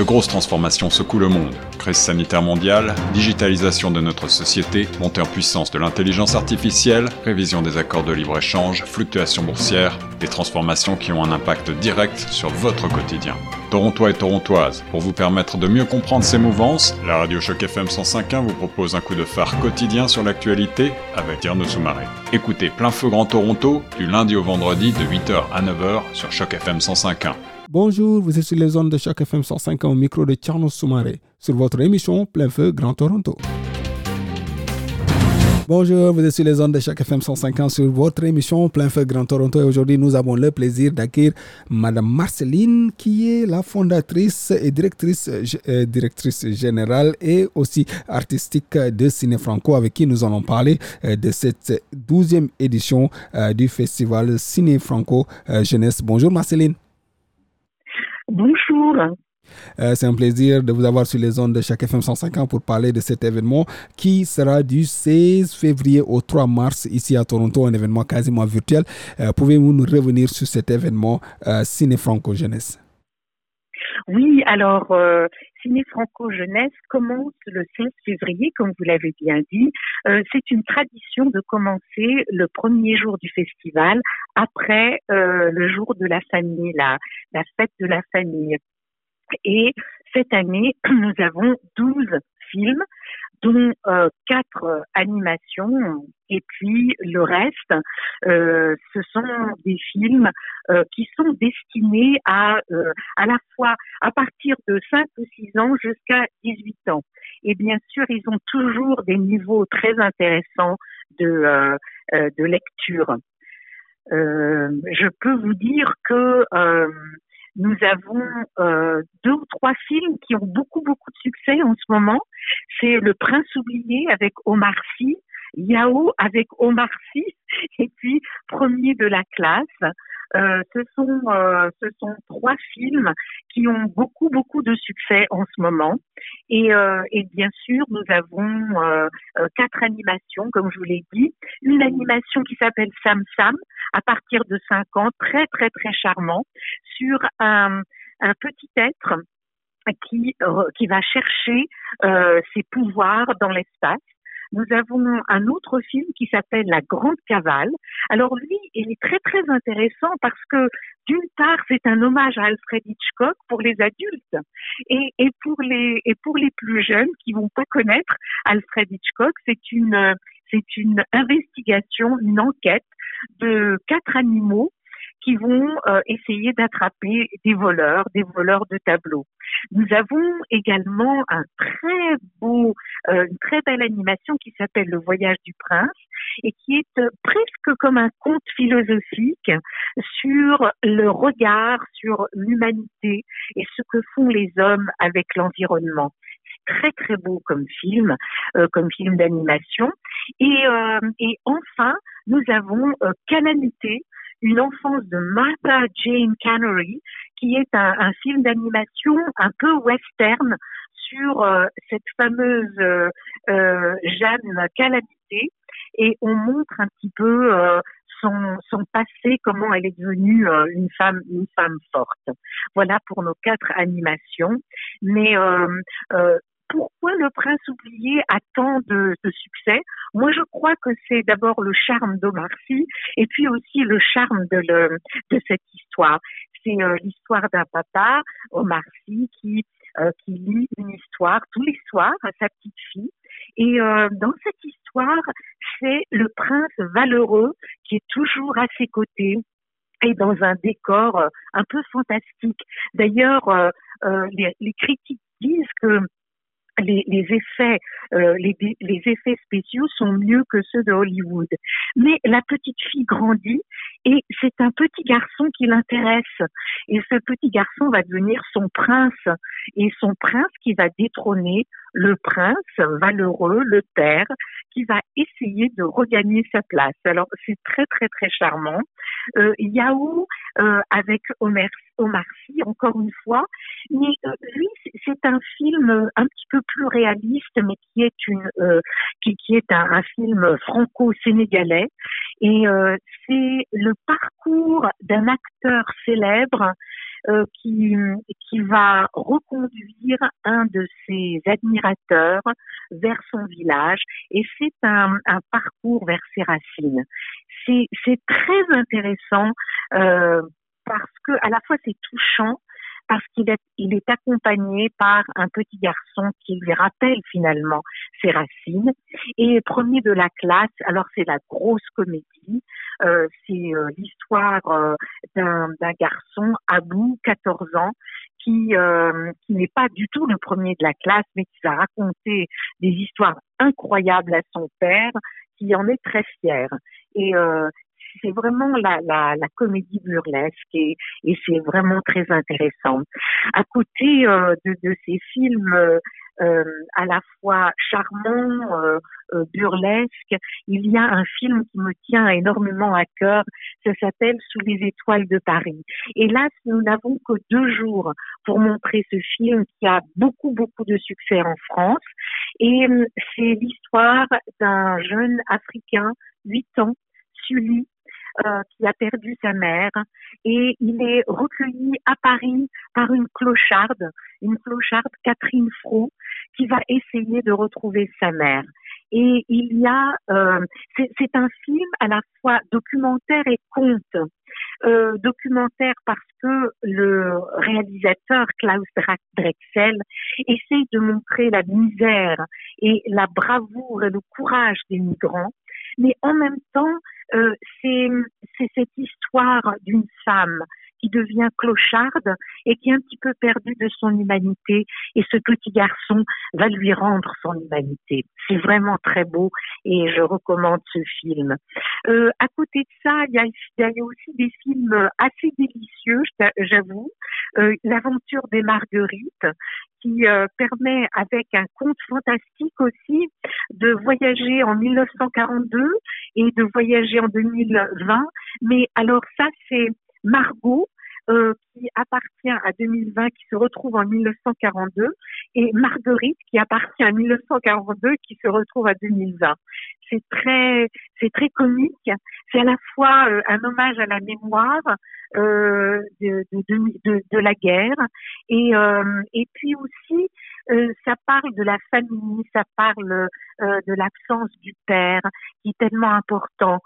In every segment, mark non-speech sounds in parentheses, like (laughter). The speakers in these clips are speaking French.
De grosses transformations secouent le monde. Crise sanitaire mondiale, digitalisation de notre société, montée en puissance de l'intelligence artificielle, révision des accords de libre-échange, fluctuations boursières, des transformations qui ont un impact direct sur votre quotidien. Torontois et Torontoises, pour vous permettre de mieux comprendre ces mouvances, la radio Choc FM 105.1 vous propose un coup de phare quotidien sur l'actualité avec Tierno Soumaré. Écoutez Plein Feu Grand Toronto du lundi au vendredi de 8h à 9h sur Choc FM 105.1. Bonjour, vous êtes sur les zones de Choc FM 105 au micro de Tierno Soumaré sur votre émission Plein Feu Grand Toronto. Bonjour, vous êtes sur les zones de chaque FM 150 sur votre émission Plein Feu Grand Toronto et aujourd'hui nous avons le plaisir d'accueillir Madame Marceline qui est la fondatrice et directrice, euh, directrice générale et aussi artistique de Ciné Franco avec qui nous allons parler euh, de cette douzième édition euh, du festival Ciné Franco Jeunesse. Bonjour Marceline. Bonjour. Euh, c'est un plaisir de vous avoir sur les ondes de chaque FM 150 pour parler de cet événement qui sera du 16 février au 3 mars ici à Toronto, un événement quasiment virtuel. Euh, pouvez-vous nous revenir sur cet événement euh, Ciné Franco Jeunesse? Oui, alors Ciné Franco Jeunesse commence le 16 février, comme vous l'avez bien dit. c'est une tradition de commencer le premier jour du festival après le jour de la famille, la fête de la famille. Et cette année, (clears throat) nous avons 12 films, dont euh, quatre animations, et puis le reste, euh, ce sont des films euh, qui sont destinés à à la fois à partir de 5 ou 6 ans jusqu'à 18 ans. Et bien sûr, ils ont toujours des niveaux très intéressants de lecture. je peux vous dire que nous avons euh, deux ou trois films qui ont beaucoup, beaucoup de succès en ce moment. C'est Le Prince oublié avec Omar Sy, Yao avec Omar Sy, (laughs) et puis Premier de la classe. Euh, ce sont euh, ce sont trois films qui ont beaucoup beaucoup de succès en ce moment et, euh, et bien sûr nous avons quatre animations comme je vous l'ai dit une animation qui s'appelle Sam Sam à partir de 5 ans très très très charmant sur un, un petit être qui qui va chercher ses pouvoirs dans l'espace nous avons un autre film qui s'appelle La Grande Cavale. Alors lui, il est très très intéressant parce que d'une part, c'est un hommage à Alfred Hitchcock pour les adultes et, et pour les et pour les plus jeunes qui vont pas connaître Alfred Hitchcock, c'est une c'est une investigation, une enquête de quatre animaux qui vont euh, essayer d'attraper des voleurs, des voleurs de tableaux. Nous avons également un très beau, euh, une très belle animation qui s'appelle Le Voyage du Prince et qui est euh, presque comme un conte philosophique sur le regard sur l'humanité et ce que font les hommes avec l'environnement très très beau comme film, comme film d'animation. Et, et enfin, nous avons Calamité une enfance de Martha Jane Cannery, qui est un, film d'animation un peu western sur euh, cette fameuse euh, euh, Jeanne Calamité et on montre un petit peu son, son passé, comment elle est devenue une femme, une femme forte. Voilà pour nos quatre animations. Mais pourquoi le prince oublié a tant de, succès? Moi, je crois que c'est d'abord le charme d'Omar Sy et puis aussi le charme de, le, de cette histoire. C'est euh, l'histoire d'un papa, Omar Sy, qui, euh, qui lit une histoire tous les soirs à sa petite fille. Et euh, dans cette histoire, c'est le prince valeureux qui est toujours à ses côtés, et dans un décor un peu fantastique. D'ailleurs, les, les, critiques disent que les, effets, euh, les, effets spéciaux sont mieux que ceux de Hollywood. Mais la petite fille grandit et c'est un petit garçon qui l'intéresse. Et ce petit garçon va devenir son prince. Et son prince qui va détrôner le prince valeureux, le père, qui va essayer de regagner sa place. Alors c'est très très très charmant. Euh, Yahoo euh, avec Omar Sy, encore une fois, mais euh, lui c'est un film un petit peu plus réaliste, mais qui est une euh, qui, qui est un, un film franco-sénégalais et euh, c'est le parcours d'un acteur célèbre qui, qui va reconduire un de ses admirateurs vers son village et c'est un, un parcours vers ses racines. C'est très intéressant parce que à la fois c'est touchant parce qu'il est, il est accompagné par un petit garçon qui lui rappelle finalement ses racines. Et premier de la classe, alors c'est la grosse comédie, euh, c'est euh, l'histoire euh, d'un, garçon, Abou, 14 ans, qui, euh, qui n'est pas du tout le premier de la classe, mais qui va raconter des histoires incroyables à son père, qui en est très fier. Et euh, c'est vraiment la, la, la, comédie burlesque et, et c'est vraiment très intéressant. À côté euh, de, de, ces films euh, euh à la fois charmants, euh, euh, burlesques, il y a un film qui me tient énormément à cœur. Ça s'appelle Sous les étoiles de Paris. Là, nous n'avons que deux jours pour montrer ce film qui a beaucoup beaucoup de succès en France. Et c'est l'histoire d'un jeune Africain, 8 ans, Sully, euh, qui a perdu sa mère et il est recueilli à Paris par une clocharde, une clocharde Catherine Fro, qui va essayer de retrouver sa mère. Et il y a, euh, c'est un film à la fois documentaire et conte. Euh, documentaire parce que le réalisateur Klaus Drexel essaye de montrer la misère et la bravoure et le courage des migrants, mais en même temps, c'est cette histoire d'une femme qui devient clocharde et qui est un petit peu perdue de son humanité. Et ce petit garçon va lui rendre son humanité. C'est vraiment très beau et je recommande ce film. Euh, à côté de ça, il y a, il y a aussi des films assez délicieux, j'avoue. Euh, L'aventure des marguerites qui euh, permet, avec un conte fantastique aussi, de voyager en 1942 et de voyager en 2020. Mais alors ça, c'est Margot, euh, qui appartient à 2020, qui se retrouve en 1942, et Marguerite, qui appartient à 1942, qui se retrouve à 2020. C'est très, c'est très comique. C'est à la fois euh, un hommage à la mémoire euh, de, de, la guerre, et, et puis aussi ça parle de la famille, ça parle de l'absence du père, qui est tellement important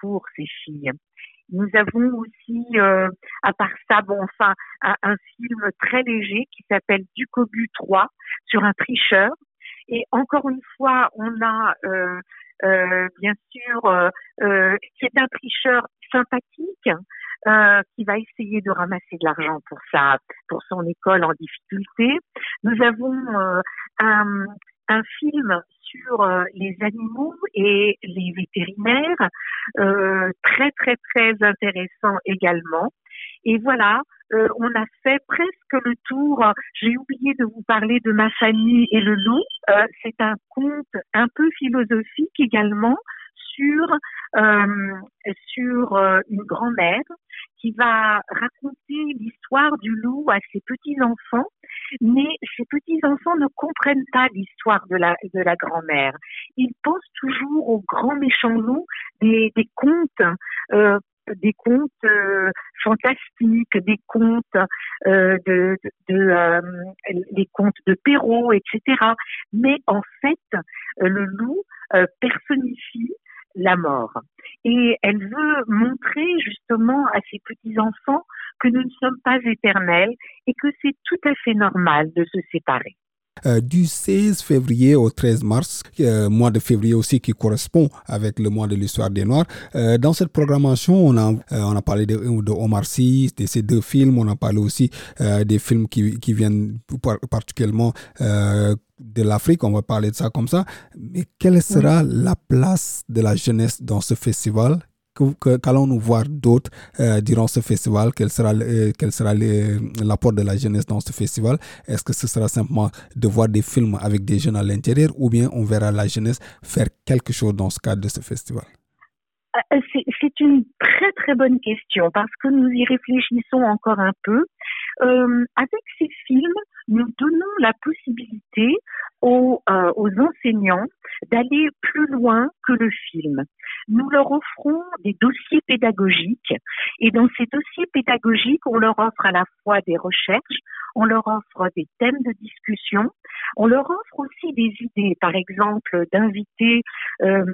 pour ces filles. Nous avons aussi, euh, à part ça, bon, enfin, un, film très léger qui s'appelle Ducobu 3 sur un tricheur. Et encore une fois, on a euh, euh, bien sûr, euh, c'est un tricheur sympathique euh, qui va essayer de ramasser de l'argent pour sa pour son école en difficulté. Nous avons un, un film sur euh, les animaux et les vétérinaires, euh, très très très intéressant également. Et voilà, euh, on a fait presque le tour. J'ai oublié de vous parler de ma famille et le loup. C'est un conte un peu philosophique également sur sur une grand-mère qui va raconter l'histoire du loup à ses petits-enfants, mais ces petits-enfants ne comprennent pas l'histoire de la, grand-mère. Ils pensent toujours au grand méchant loup des, contes euh, des contes euh, fantastiques, des contes euh, de, de, euh, les contes de Perrault, etc. Mais en fait, le loup personnifie la mort. Et elle veut montrer justement à ses petits-enfants que nous ne sommes pas éternels et que c'est tout à fait normal de se séparer. Euh, du 16 février au 13 mars, euh, mois de février aussi qui correspond avec le mois de l'histoire des Noirs. Euh, dans cette programmation, on a, on a parlé de, de, Omar Sy, de ces deux films, on a parlé aussi des films qui, qui viennent particulièrement de l'Afrique, on va parler de ça comme ça. Mais quelle sera la place de la jeunesse dans ce festival? Qu'allons-nous voir d'autres euh, durant ce festival? Quel sera, euh, quel sera l'apport de la jeunesse dans ce festival? Est-ce que ce sera simplement de voir des films avec des jeunes à l'intérieur ou bien on verra la jeunesse faire quelque chose dans ce cadre de ce festival? Euh, c'est une très très bonne question parce que nous y réfléchissons encore un peu. Euh, avec ces films, nous donnons la possibilité aux, euh, aux enseignants d'aller plus loin que le film. nous leur offrons des dossiers pédagogiques et dans ces dossiers pédagogiques, on leur offre à la fois des recherches, on leur offre des thèmes de discussion, on leur offre aussi des idées, par exemple d'inviter euh,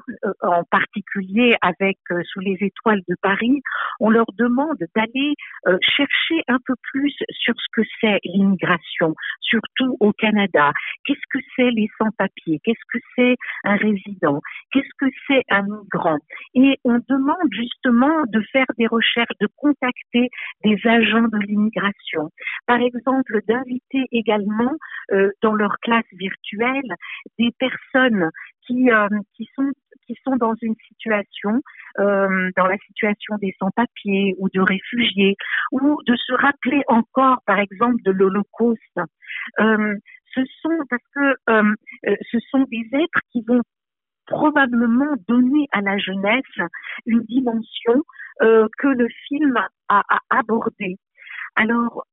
en particulier avec euh, Sous les étoiles de Paris, on leur demande d'aller euh, chercher un peu plus sur ce que c'est l'immigration, surtout au Canada. Qu'est-ce que c'est les sans-papiers? Qu'est-ce que c'est un résident? Qu'est-ce que c'est un migrant? Et on demande justement de faire des recherches, de contacter des agents de l'immigration. Par exemple, d'inviter également euh, dans leur classe virtuelle des personnes qui, euh, qui sont qui sont dans une situation, euh, dans la situation des sans-papiers ou de réfugiés, ou de se rappeler encore, par exemple, de l'Holocauste. Euh, ce sont parce que euh, ce sont des êtres qui vont probablement donner à la jeunesse une dimension que le film a, abordée. Alors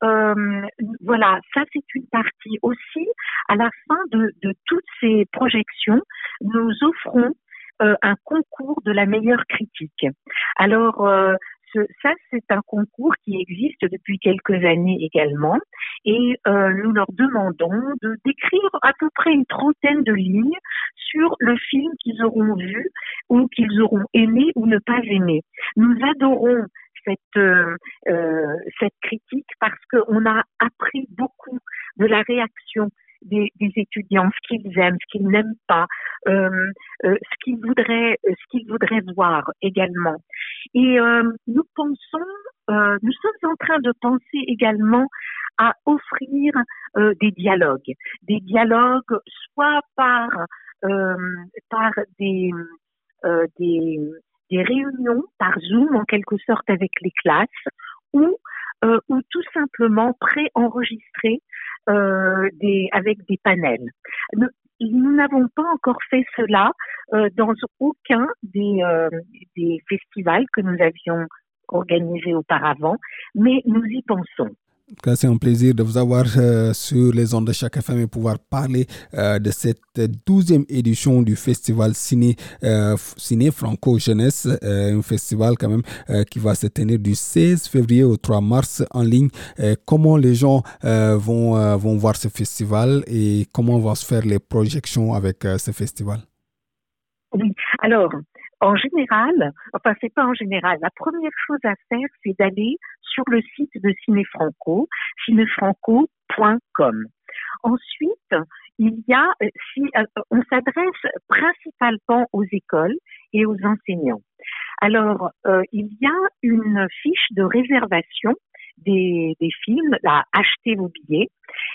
voilà, ça c'est une partie aussi. À la fin de toutes ces projections, nous offrons euh, un concours de la meilleure critique. Alors euh, ça, c'est un concours qui existe depuis quelques années également, et euh, nous leur demandons de décrire à peu près une trentaine de lignes sur le film qu'ils auront vu ou qu'ils auront aimé ou ne pas aimé. Nous adorons cette, cette critique parce qu'on a appris beaucoup de la réaction des, des, étudiants, ce qu'ils aiment, ce qu'ils n'aiment pas, euh, euh, ce qu'ils voudraient, ce qu'ils voudraient voir également. Et euh, nous pensons, euh, nous sommes en train de penser également à offrir euh, des dialogues, des dialogues soit par par des des des réunions par Zoom en quelque sorte avec les classes ou euh, ou tout simplement préenregistrer euh, des, avec des panels. Nous, n'avons pas encore fait cela euh, dans aucun des, euh, des festivals que nous avions organisés auparavant, mais nous y pensons c'est un plaisir de vous avoir euh, sur les ondes de chaque FM et pouvoir parler euh, de cette douzième édition du festival Ciné, euh, Ciné Franco Jeunesse, un festival quand même qui va se tenir du 16 février au 3 mars en ligne. comment les gens vont, vont voir ce festival et comment vont se faire les projections avec ce festival? Oui, alors en général, enfin c'est pas en général, la première chose à faire, c'est d'aller sur le site de Cinéfranco, cinéfranco.com. Ensuite, il y a, si, on s'adresse principalement aux écoles et aux enseignants. Alors, euh, il y a une fiche de réservation des, films, à acheter vos billets,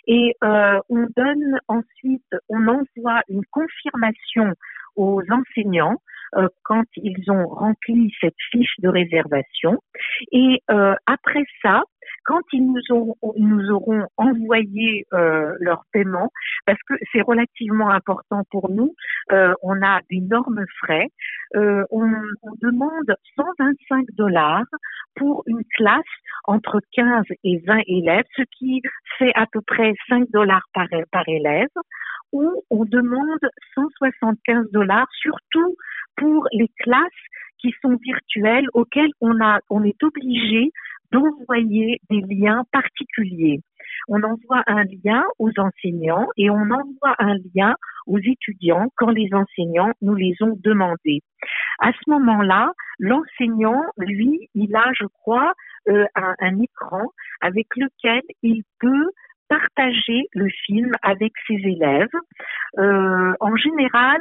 et euh, on donne ensuite, on envoie une confirmation aux enseignants euh, quand ils ont rempli cette fiche de réservation. Et euh, après ça, quand ils nous auront, nous auront envoyé euh, leur paiement, parce que c'est relativement important pour nous, euh, on a d'énormes frais, euh, on, on, demande 125 dollars pour une classe entre 15 et 20 élèves, ce qui fait à peu près 5 dollars par, par élève, ou on demande 175 dollars, surtout pour les classes qui sont virtuelles auxquelles on a, on est obligé d'envoyer des liens particuliers. On envoie un lien aux enseignants et on envoie un lien aux étudiants quand les enseignants nous les ont demandés. À ce moment-là, l'enseignant, lui, il a, je crois, euh, un, écran avec lequel il peut partager le film avec ses élèves. Euh, en général,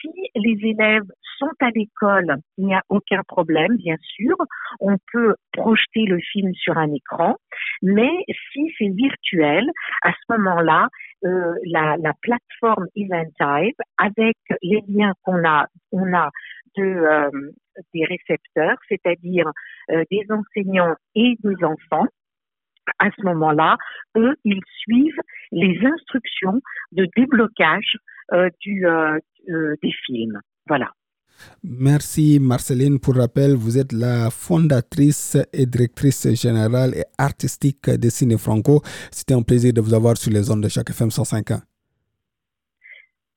si les élèves sont à l'école, il n'y a aucun problème, bien sûr. On peut projeter le film sur un écran, mais si c'est virtuel, à ce moment-là, euh, la, la, plateforme Eventype, avec les liens qu'on a, on a de euh, des récepteurs, c'est-à-dire euh, des enseignants et des enfants, à ce moment-là, eux, ils suivent les instructions de déblocage euh, du, euh, euh, des films. Voilà. Merci Marceline. Pour rappel, vous êtes la fondatrice et directrice générale et artistique de Ciné Franco. C'était un plaisir de vous avoir sur les ondes de chaque FM 105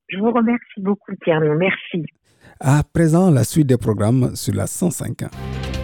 Je vous remercie beaucoup, Thierry. Merci. À présent, la suite des programmes sur la 105.1.